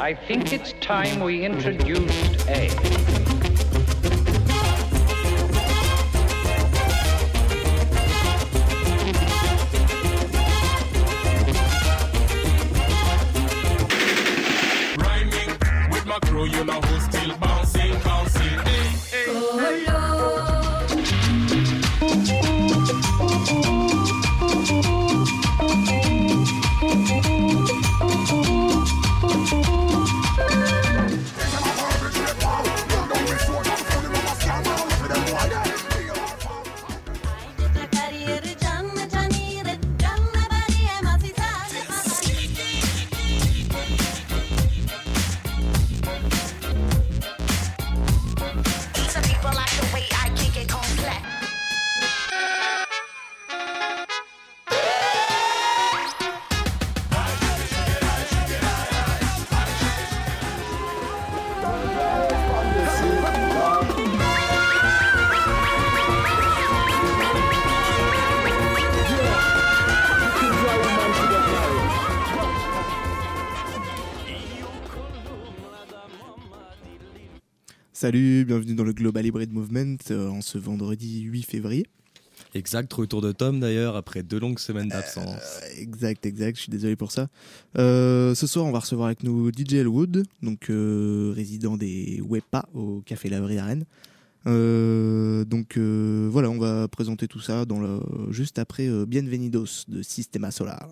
I think it's time we introduced A. you know. Salut, bienvenue dans le Global Hybrid Movement euh, en ce vendredi 8 février. Exact, retour de Tom d'ailleurs après deux longues semaines d'absence. Euh, exact, exact, je suis désolé pour ça. Euh, ce soir, on va recevoir avec nous DJ Elwood, donc résident des WEPA au Café Lavry à donc voilà, on va présenter tout ça dans le, juste après Bienvenidos de Sistema Solar.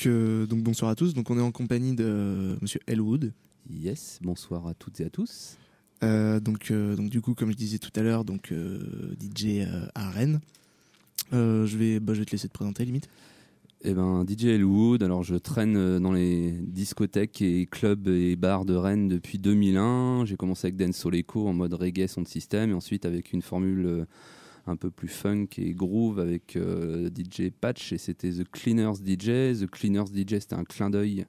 Donc, euh, donc bonsoir à tous. Donc on est en compagnie de euh, Monsieur Elwood. Yes, bonsoir à toutes et à tous. Euh, donc, euh, donc du coup, comme je disais tout à l'heure, donc DJ à Rennes. Je vais, bah, je vais te laisser te présenter limite. Eh ben, DJ Elwood, alors je traîne dans les discothèques et clubs et bars de Rennes depuis 2001. J'ai commencé avec Dance Soul Echo en mode reggae son système et ensuite avec une formule un peu plus funk et groove avec euh, DJ Patch et c'était The Cleaners DJ. The Cleaners DJ c'était un clin d'œil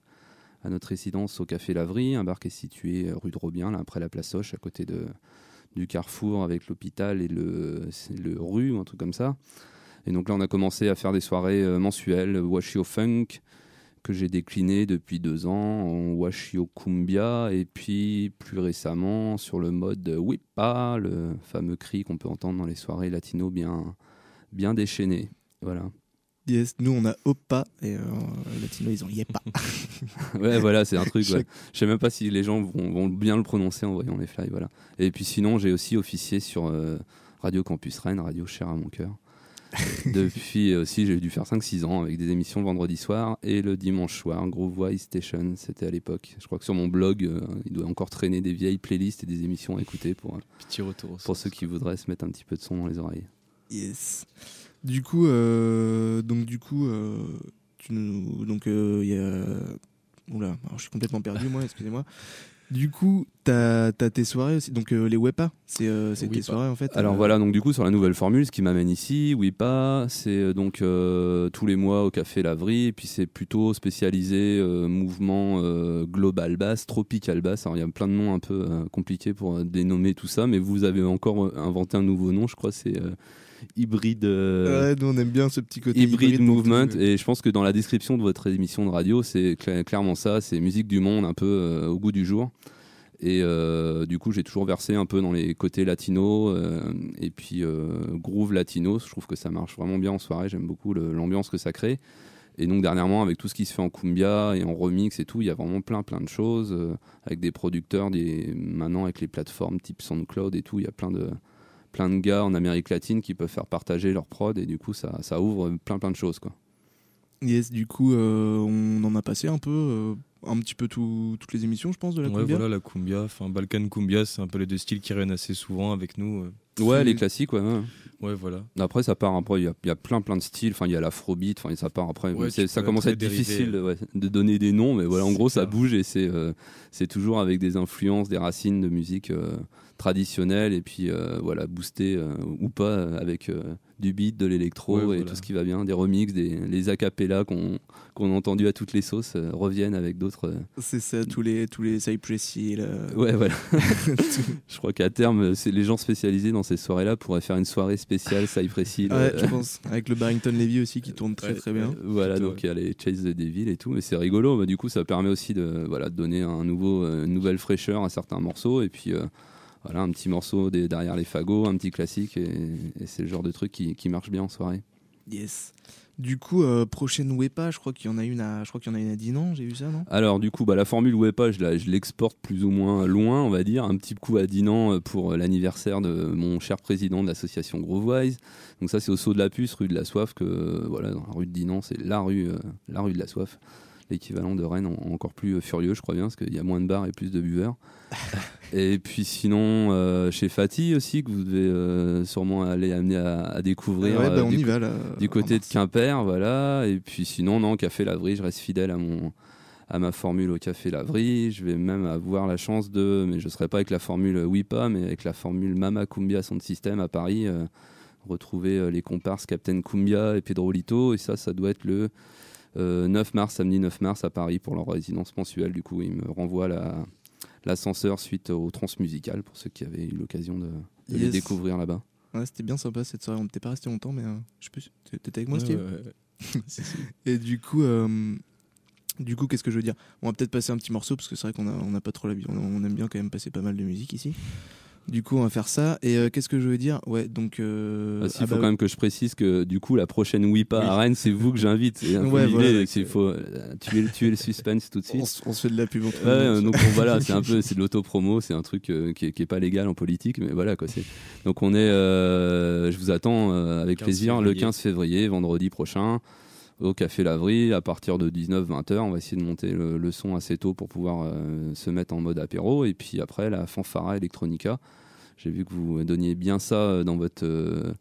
à notre résidence au Café Lavry, un bar qui est situé euh, rue de Robien, là, après la place Hoche, à côté de, du carrefour avec l'hôpital et le, le rue, un truc comme ça. Et donc là, on a commencé à faire des soirées euh, mensuelles, Washio Funk, que j'ai décliné depuis deux ans, en Washio Kumbia, et puis plus récemment sur le mode Whipa, le fameux cri qu'on peut entendre dans les soirées latino bien, bien déchaînées. Voilà. Yes, nous on a Oppa et euh, Latino ils ont Yepa. Ouais, voilà, c'est un truc. ouais. Je sais même pas si les gens vont, vont bien le prononcer en voyant les fly. Voilà. Et puis sinon, j'ai aussi officié sur euh, Radio Campus Rennes, radio chère à mon cœur. Depuis aussi, j'ai dû faire 5-6 ans avec des émissions le vendredi soir et le dimanche soir, Groove Wise Station, c'était à l'époque. Je crois que sur mon blog, euh, il doit encore traîner des vieilles playlists et des émissions à écouter pour, euh, Petit retour. pour ceux qui voudraient se mettre un petit peu de son dans les oreilles. Yes. Du coup, euh, donc du coup, euh, tu nous, donc il y a, oula, alors je suis complètement perdu moi, excusez-moi. Du coup, t'as as tes soirées aussi, donc euh, les Wepa, c'est euh, c'est tes Wepa. soirées en fait. Alors euh, voilà, donc du coup sur la nouvelle formule, ce qui m'amène ici, pas, c'est donc tous les mois au Café Lavry, et puis c'est plutôt spécialisé mouvement global bass, tropical bass. Alors il y a plein de noms un peu compliqués pour dénommer tout ça, mais vous avez encore inventé un nouveau nom, je crois, c'est hybride. euh, Ouais, nous on aime bien ce petit côté Hybrid pour Movement. et je pense que dans la description de votre émission de radio c'est cla- clairement ça c'est musique du monde un peu euh, au goût du jour. Et euh, du coup j'ai toujours versé un peu dans les côtés latino euh, et puis euh, groove latino je trouve que ça marche vraiment bien en soirée. J'aime beaucoup l'ambiance que ça crée. Et donc dernièrement avec tout ce qui se fait en cumbia et en remix et tout il y a vraiment plein plein de choses avec des producteurs des maintenant avec les plateformes type SoundCloud et tout il y a plein de plein de gars en Amérique latine qui peuvent faire partager leur prod et du coup ça, ça ouvre plein plein de choses quoi. Yes, du coup, euh, on en a passé un peu, euh, un petit peu tout- toutes les émissions, je pense, de la Ouais, cumbia. voilà, la cumbia, enfin Balkan cumbia, c'est un peu les deux styles qui reviennent assez souvent avec nous. euh. Ouais, les classiques, ouais. ouais. Ouais, voilà. Après, ça part après, il y a, il y a plein plein de styles. Enfin, il y a l'afrobeat, enfin, ça part après. Ouais, ça commence à être dérivé, difficile ouais, de donner des noms, mais voilà, en gros, ça bouge et c'est euh, c'est toujours avec des influences, des racines de musique traditionnelle et puis euh, voilà, boosté euh, ou pas euh, avec euh, du beat, de l'électro Ouais, et voilà. tout ce qui va bien, des remixes, des, les acapellas qu'on qu'on a entendu à toutes les sauces reviennent avec d'autres. C'est ça, tous les, tous les Cypress Hill. Ouais, voilà. je crois qu'à terme, les gens spécialisés dans ces soirées-là pourraient faire une soirée spéciale Cypress Hill. Ouais, je pense. Avec le Barrington Levy aussi qui tourne très très bien. Voilà, Plutôt, donc il y a les Chase the Devil et tout, mais c'est rigolo. Bah, du coup, ça permet aussi de, voilà, de donner un nouveau, une nouvelle fraîcheur à certains morceaux. Et puis, voilà, un petit morceau des- derrière les fagots, un petit classique. Et, et c'est le genre de truc qui, qui marche bien en soirée. Yes. Du coup, euh, prochaine Wepa, je crois qu'il y en a une à, je crois qu'il y en a une à Dinan, j'ai vu ça, non? Alors, du coup, bah, la formule Wepa, je la- je l'exporte plus ou moins loin, on va dire. Un petit coup à Dinan euh, pour euh, l'anniversaire de mon cher président de l'association Grovewise. Donc, ça, c'est au saut de la puce, rue de la soif, que voilà, dans la rue de Dinan, c'est la rue, euh, la rue de la soif. L'équivalent de Rennes, en- encore plus euh, furieux, je crois bien, parce qu'il y a moins de bars et plus de buveurs. et puis sinon, euh, chez Fatih aussi, que vous devez euh, sûrement aller amener à, à découvrir. Ouais, bah, on du y va là. du côté de. Quimper, voilà. Et puis sinon, non, Café Lavry, je reste fidèle à mon à ma formule au Café Lavry. Je vais même avoir la chance de, mais je serai pas avec la formule Wipa, mais avec la formule Mama Cumbia Sound System à Paris, euh, retrouver les comparses Captain Cumbia et Pedro Lito. Et ça, ça doit être le 9 mars, samedi 9 mars à Paris pour leur résidence mensuelle. Du coup, ils me renvoient la l'ascenseur suite au transmusical pour ceux qui avaient eu l'occasion de, de les découvrir là-bas. Ouais, c'était bien sympa cette soirée. On n'était pas resté longtemps, mais euh, je sais plus. T'étais avec moi, Ouais, Steve ouais, ouais. Si, si. Et du coup, euh, du coup, qu'est-ce que je veux dire? On va peut-être passer un petit morceau parce que c'est vrai qu'on a, on a pas trop l'habitude. On, on aime bien quand même passer pas mal de musique ici. Du coup, on va faire ça. Et euh, qu'est-ce que je veux dire? Ouais, donc. euh, Ah, si, ah il faut bah, quand même que je précise que du coup la prochaine Wipa Oui. à Rennes c'est vous que j'invite. C'est un peu Ouais, l'idée, voilà. c'est qu'il faut euh, tuer, tuer le suspense tout de on, suite. on se fait de la pub entre Ouais, donc voilà, c'est un peu c'est de l'autopromo, c'est un truc euh, qui, est, qui est pas légal en politique, mais voilà quoi. C'est donc on est, euh, je vous attends euh, avec 15 plaisir le février. 15 février, vendredi prochain, au Café Lavry à partir de 19-20 heures. On va essayer de monter le, le son assez tôt pour pouvoir euh, se mettre en mode apéro. Et puis après, la Fanfara Electronica. J'ai vu que vous donniez bien ça euh, dans votre, euh,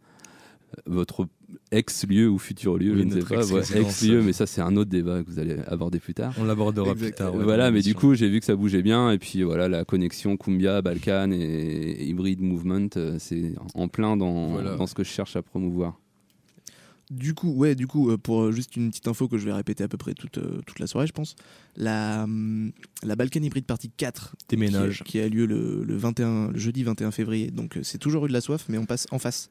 votre ex-lieu ou futur lieu, Oui, je ne sais pas. Ouais, ex-lieu, mais ça, c'est un autre débat que vous allez aborder plus tard. On l'abordera plus tard. ouais, voilà, mais du coup, j'ai vu que ça bougeait bien. Et puis voilà, la connexion Cumbia, Balkan et Hybrid Movement, c'est en plein dans, Voilà. dans ce que je cherche à promouvoir. Du coup, ouais, du coup, euh, pour euh, juste une petite info que je vais répéter à peu près toute, euh, toute la soirée, je pense, la, hum, la Balkan Hybrid Party 4 Déménage. qui, qui a lieu le, le 21, le jeudi 21 février. Donc c'est toujours rue de la Soif, mais on passe en face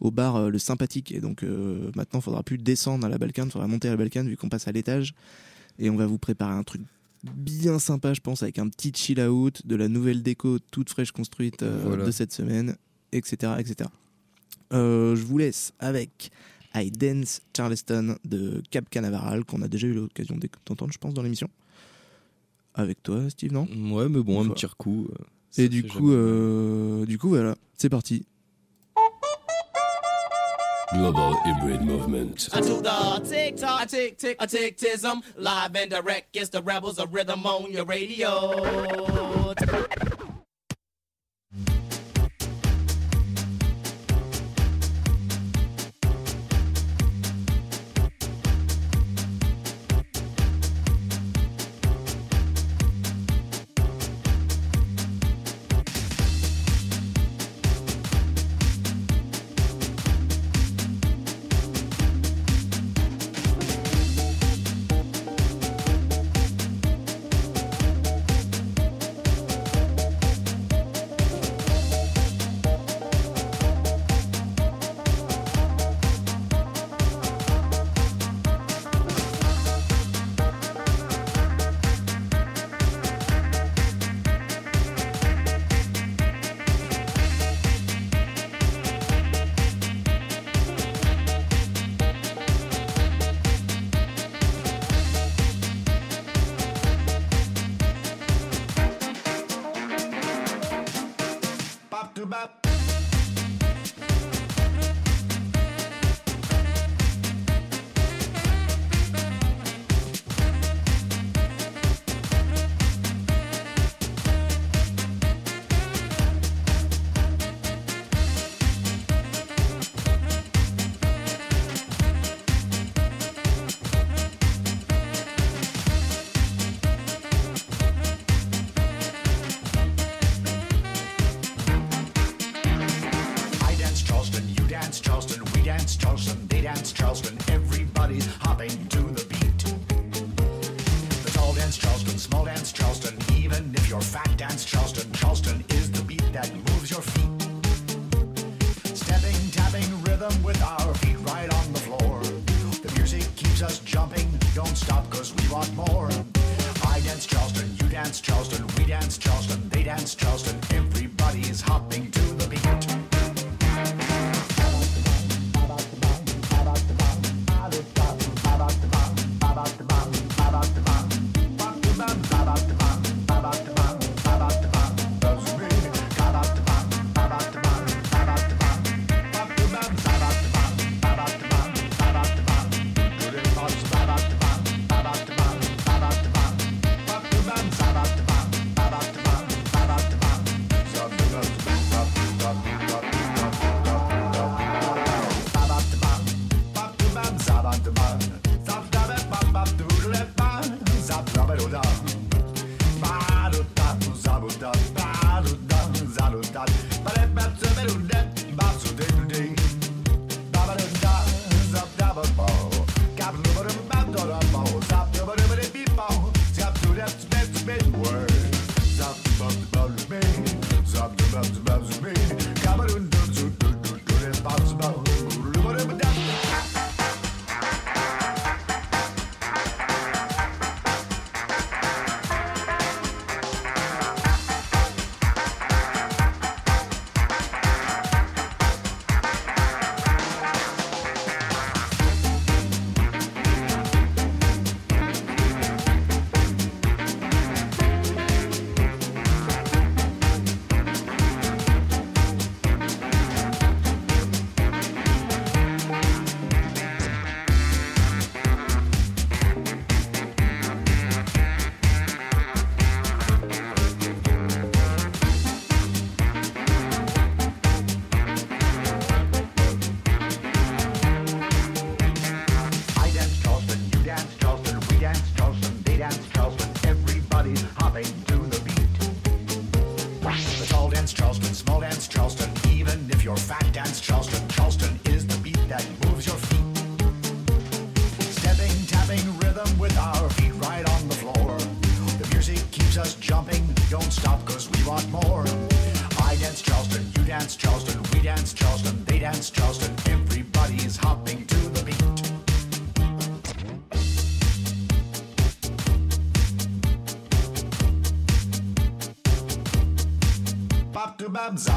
au bar euh, le Sympathique. Et donc euh, maintenant, il faudra plus descendre à la Balkan, il faudra monter à la Balkan vu qu'on passe à l'étage. Et on va vous préparer un truc bien sympa, je pense, avec un petit chill out, de la nouvelle déco toute fraîche construite euh, Voilà. de cette semaine, etc. etc. Je vous laisse avec I Dance Charleston de Cap Canaveral, qu'on a déjà eu l'occasion d'entendre, je pense, dans l'émission. Avec toi, Steve, non? Ouais, mais bon, un petit coup. euh, Et du coup, euh, du coup, voilà, c'est parti. Global Hybrid Movement. I do the tick tock, I tick tick, I tick tism, live and direct. It's the rebels of rhythm on your radio. labs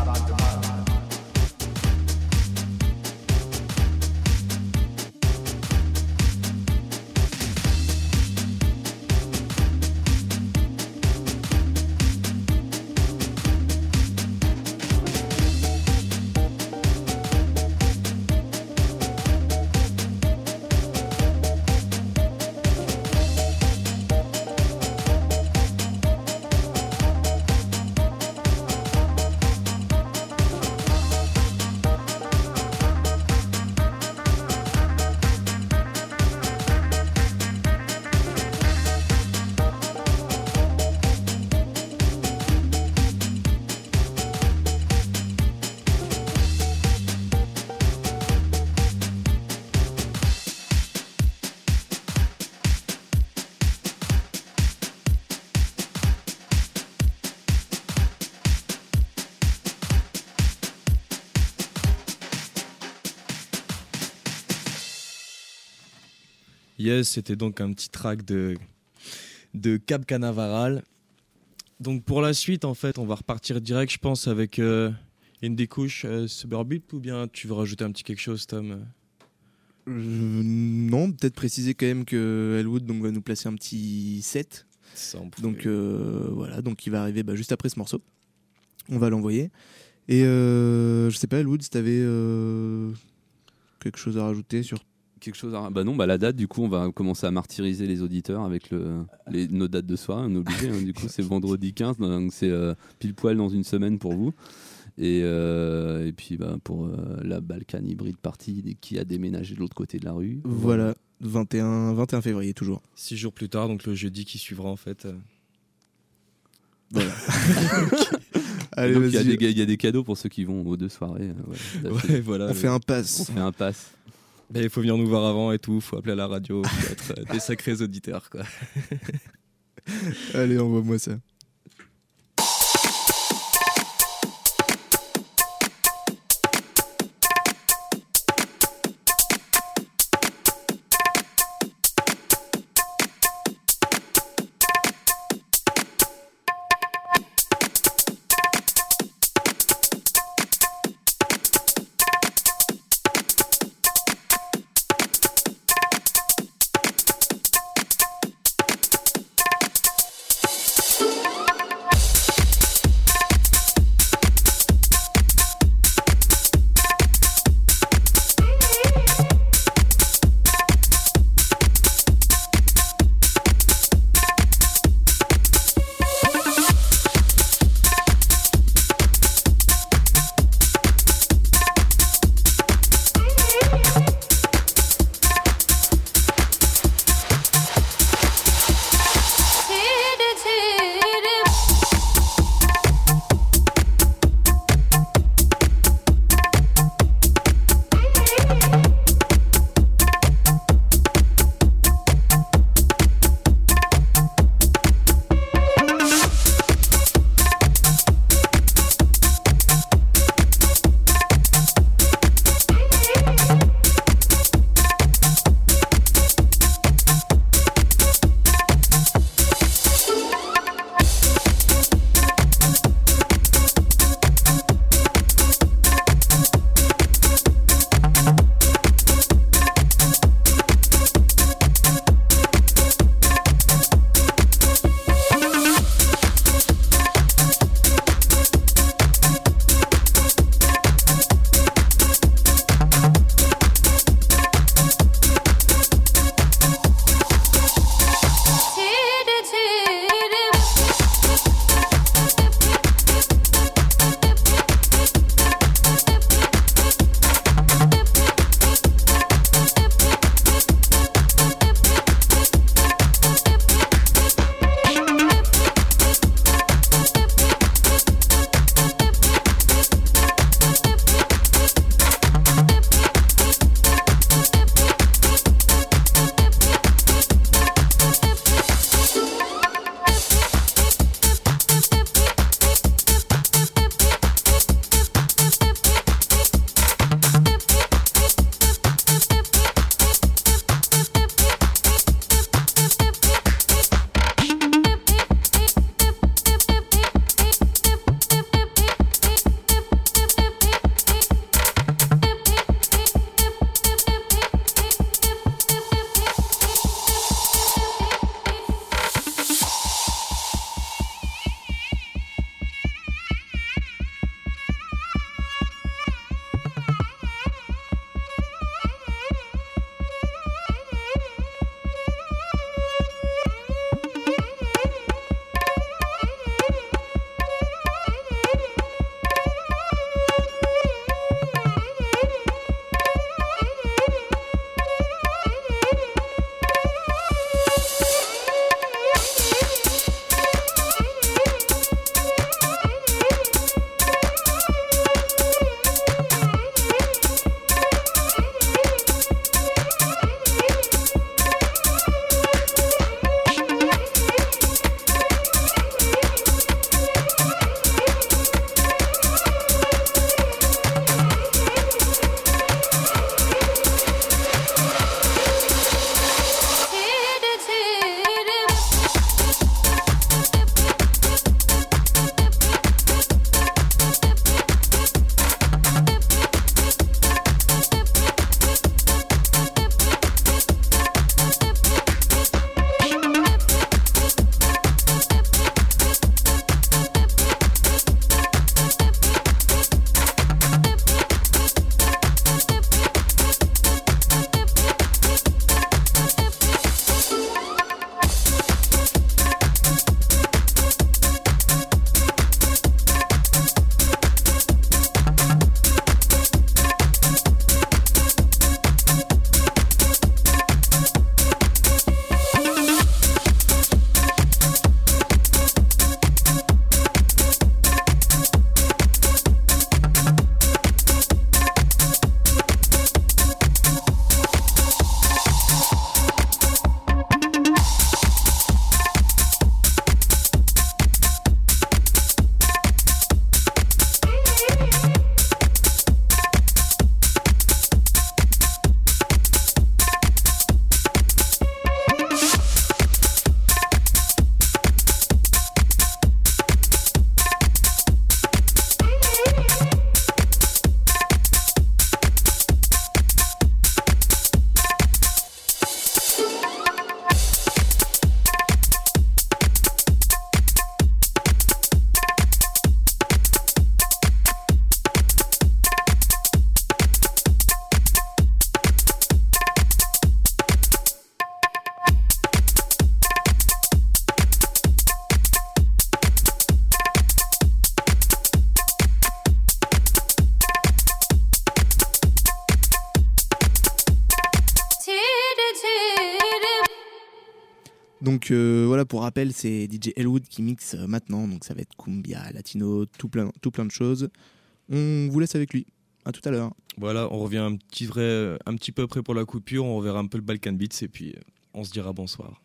Yes, c'était donc un petit track de, de Cap Canaveral. Donc pour la suite, en fait, on va repartir direct, je pense, avec euh, une des couches euh, Suburbeat ou bien tu veux rajouter un petit quelque chose, Tom Euh, non, peut-être préciser quand même que Elwood donc, va nous placer un petit set. Donc euh, voilà, donc il va arriver bah, juste après ce morceau. On va l'envoyer. Et euh, je sais pas, Elwood, si t'avais euh, quelque chose à rajouter sur. Quelque chose à... Bah non, bah la date, du coup, on va commencer à martyriser les auditeurs avec le... les... nos dates de soirée, on est obligé. hein. du coup, c'est vendredi 15, donc c'est euh, pile poil dans une semaine pour vous. Et, euh, et puis bah, pour euh, la Balkan Hybrid Party qui a déménagé de l'autre côté de la rue. Voilà, 21, 21 février toujours. Six jours plus tard, donc le jeudi qui suivra, en fait. Voilà. Et Allez, donc, il y, a des- il y a des cadeaux pour ceux qui vont aux deux soirées. ouais, voilà. On fait un On pass. fait un pass. Mais il faut venir nous voir avant et tout, faut appeler à la radio, faut être euh, des sacrés auditeurs, quoi. Allez, envoie-moi ça. Donc euh, voilà, pour rappel, c'est DJ Elwood qui mixe euh, maintenant, donc ça va être cumbia, latino, tout plein, tout plein de choses. On vous laisse avec lui. À tout à l'heure. Voilà, on revient un petit, vrai, un petit peu après pour la coupure, on verra un peu le Balkan Beats et puis euh, on se dira bonsoir.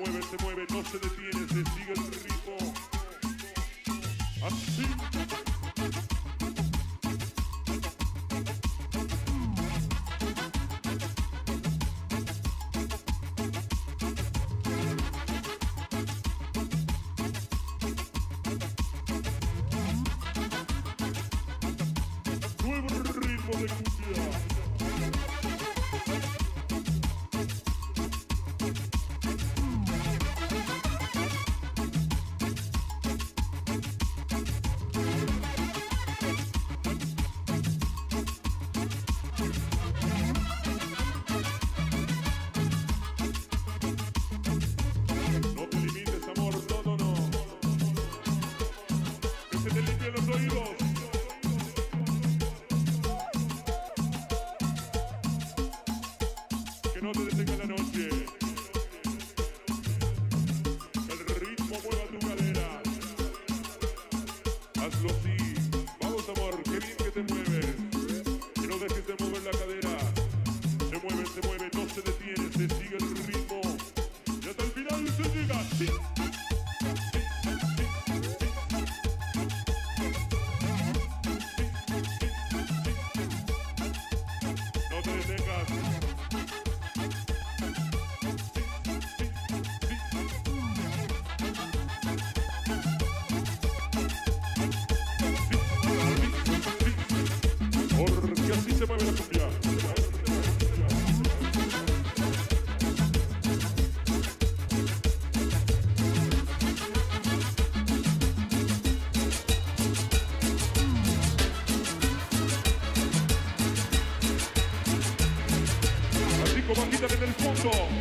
Mueve, se mueve, no se detiene, se sigue el ritmo. look song.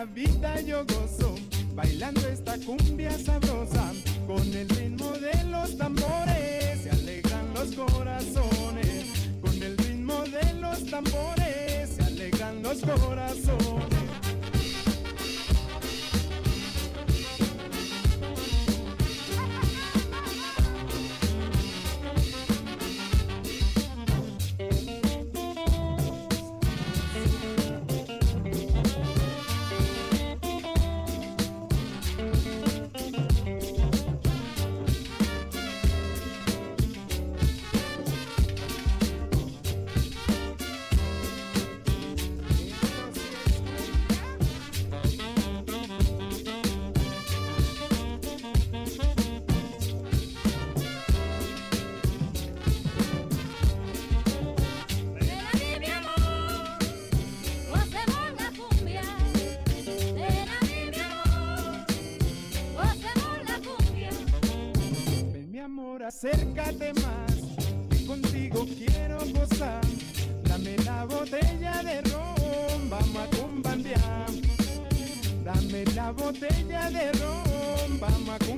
la vida yo gozo, bailando esta cumbia sabrosa. I'm a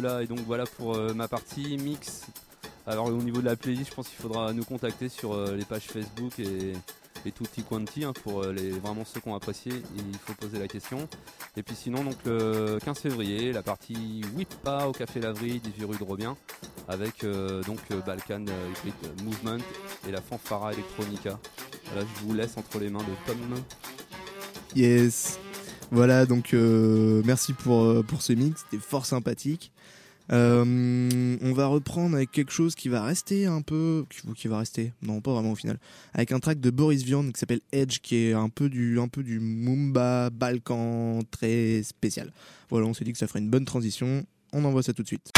là. Et donc voilà pour euh, ma partie mix. Alors au niveau de la playlist, je pense qu'il faudra nous contacter sur euh, les pages Facebook et, et tutti quanti pour euh, les, vraiment ceux qui ont apprécié. Il faut poser la question. Et puis sinon, donc le 15 février, la partie Whippa au Café Lavry, 18 rue de Robien, avec donc Balkan Hybrid Movement et la Fanfara Electronica. Voilà, je vous laisse entre les mains de Tom. Yes. Voilà, donc euh, merci pour, euh, pour ce mix, c'était fort sympathique. Euh, on va reprendre avec quelque chose qui va rester un peu. Qui, va rester Non, pas vraiment au final. Avec un track de Boris Vian qui s'appelle Edge, qui est un peu du, un Mumba Balkan très spécial. Voilà, on s'est dit que ça ferait une bonne transition. On envoie ça tout de suite.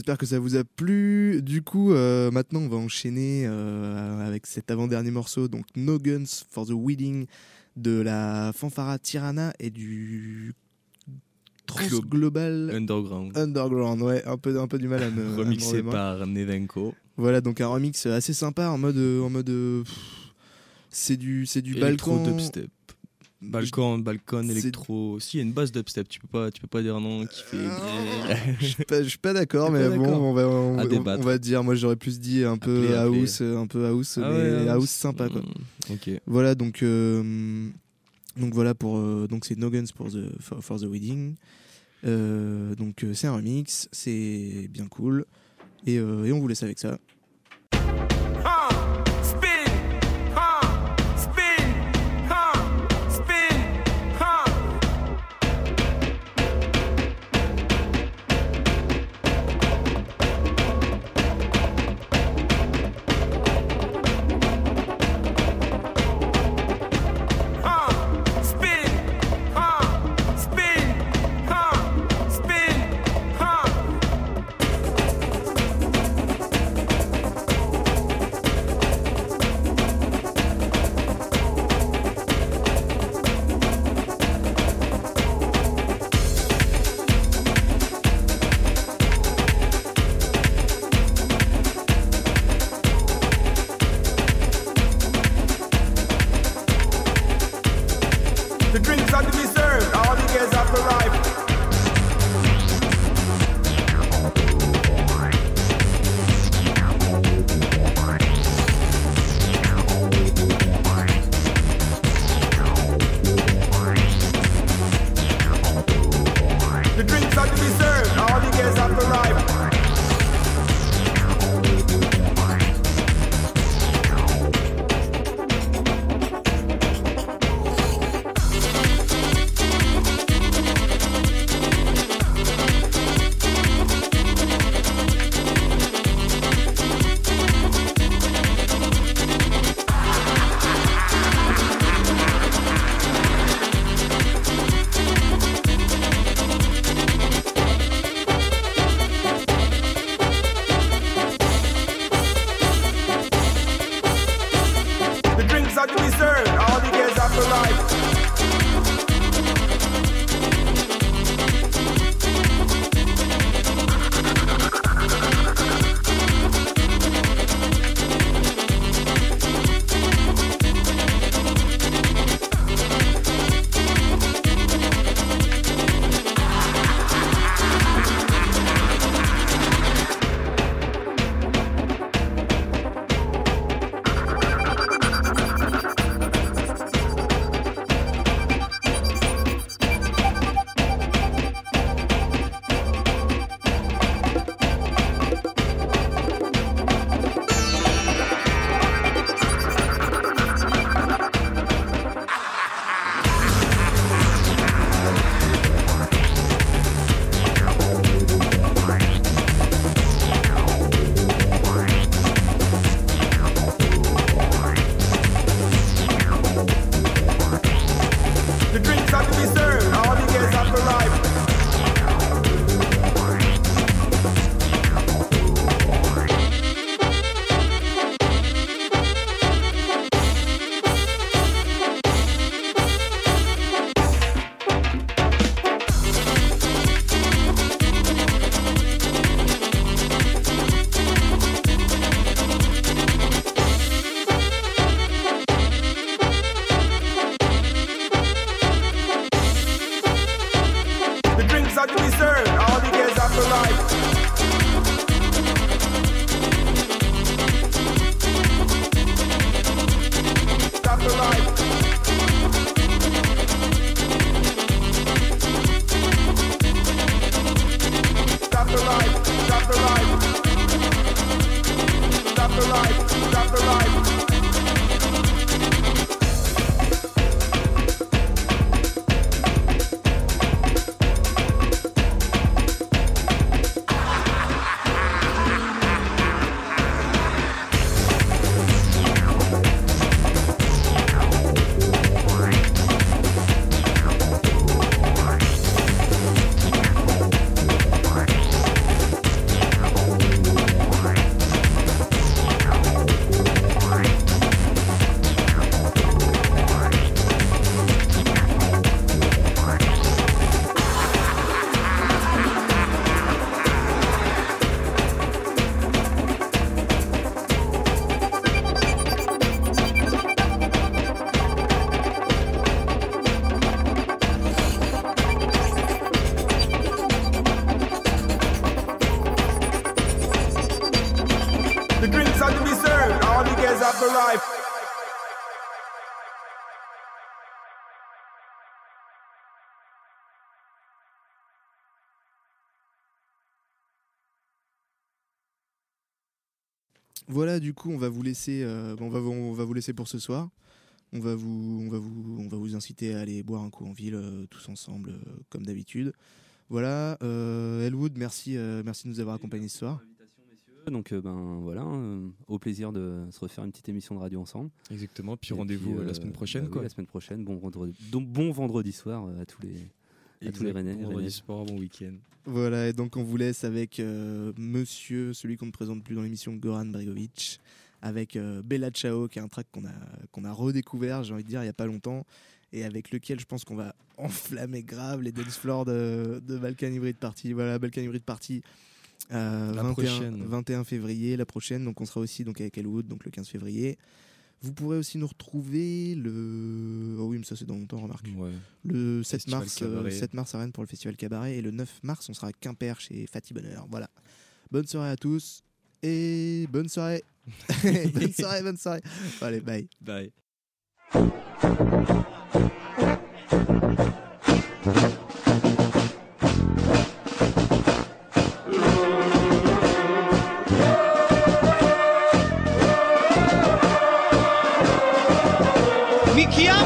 J'espère que ça vous a plu. Du coup, euh, maintenant, on va enchaîner euh, avec cet avant-dernier morceau, donc No Guns for the Wedding de la Fanfara Tirana et du Trans Glo- Global Underground. Underground. Ouais, un peu, un peu du mal à me. à me Remixé par Nevenko. Voilà, donc un remix assez sympa en mode, en mode, c'est du, c'est du Balkan. Balkan, Balkan, électro. Si, il y a une base dubstep, tu peux pas, tu peux pas dire non qui fait. Je suis pas, je suis pas d'accord, mais pas bon, on va, on, on- on va dire. Moi, j'aurais plus dit un peu Appelez, appelez. house, un peu house, Ah mais ouais, house, sympa quoi. Mm, ok. Voilà, donc, euh, donc voilà pour, euh, donc c'est No Guns pour the for, for the Wedding. Euh, donc c'est un remix, c'est bien cool, et, et on vous laisse avec ça. Voilà, du coup, on va vous laisser, euh, on va, vous- on va vous laisser pour ce soir. On va vous, on va vous, on va vous inciter à aller boire un coup en ville euh, tous ensemble, euh, comme d'habitude. Voilà, euh, Elwood, merci, euh, merci de nous avoir accompagnés ce soir. Donc euh, ben voilà, euh, au plaisir de se refaire une petite émission de radio ensemble. Exactement, puis rendez-vous, euh, la semaine prochaine, bah oui, la semaine prochaine, bon vendredi, donc bon vendredi soir à tous les à tous les. Rennais. Vendredi soir, bon week-end. Voilà, et donc on vous laisse avec euh, monsieur, celui qu'on ne présente plus dans l'émission, Goran Bregovic, avec euh, Bella Ciao, qui est un track qu'on a, qu'on a redécouvert, j'ai envie de dire, il n'y a pas longtemps, et avec lequel je pense qu'on va enflammer grave les dance floors de, de Balkan Hybrid Party. Voilà, Balkan Hybrid Party. euh, La 21, prochaine. 21 février, la prochaine, donc on sera aussi donc avec Elwood, donc le 15 février. Vous pourrez aussi nous retrouver le. Oh oui, mais ça c'est dans remarque. Le 7 mars, euh, 7 mars à Rennes pour le Festival Cabaret et le 9 mars, on sera à Quimper chez Fatih Bonheur. Voilà. Bonne soirée à tous et bonne soirée. bonne soirée, bonne soirée. Allez, bye. Bye. Piquiá.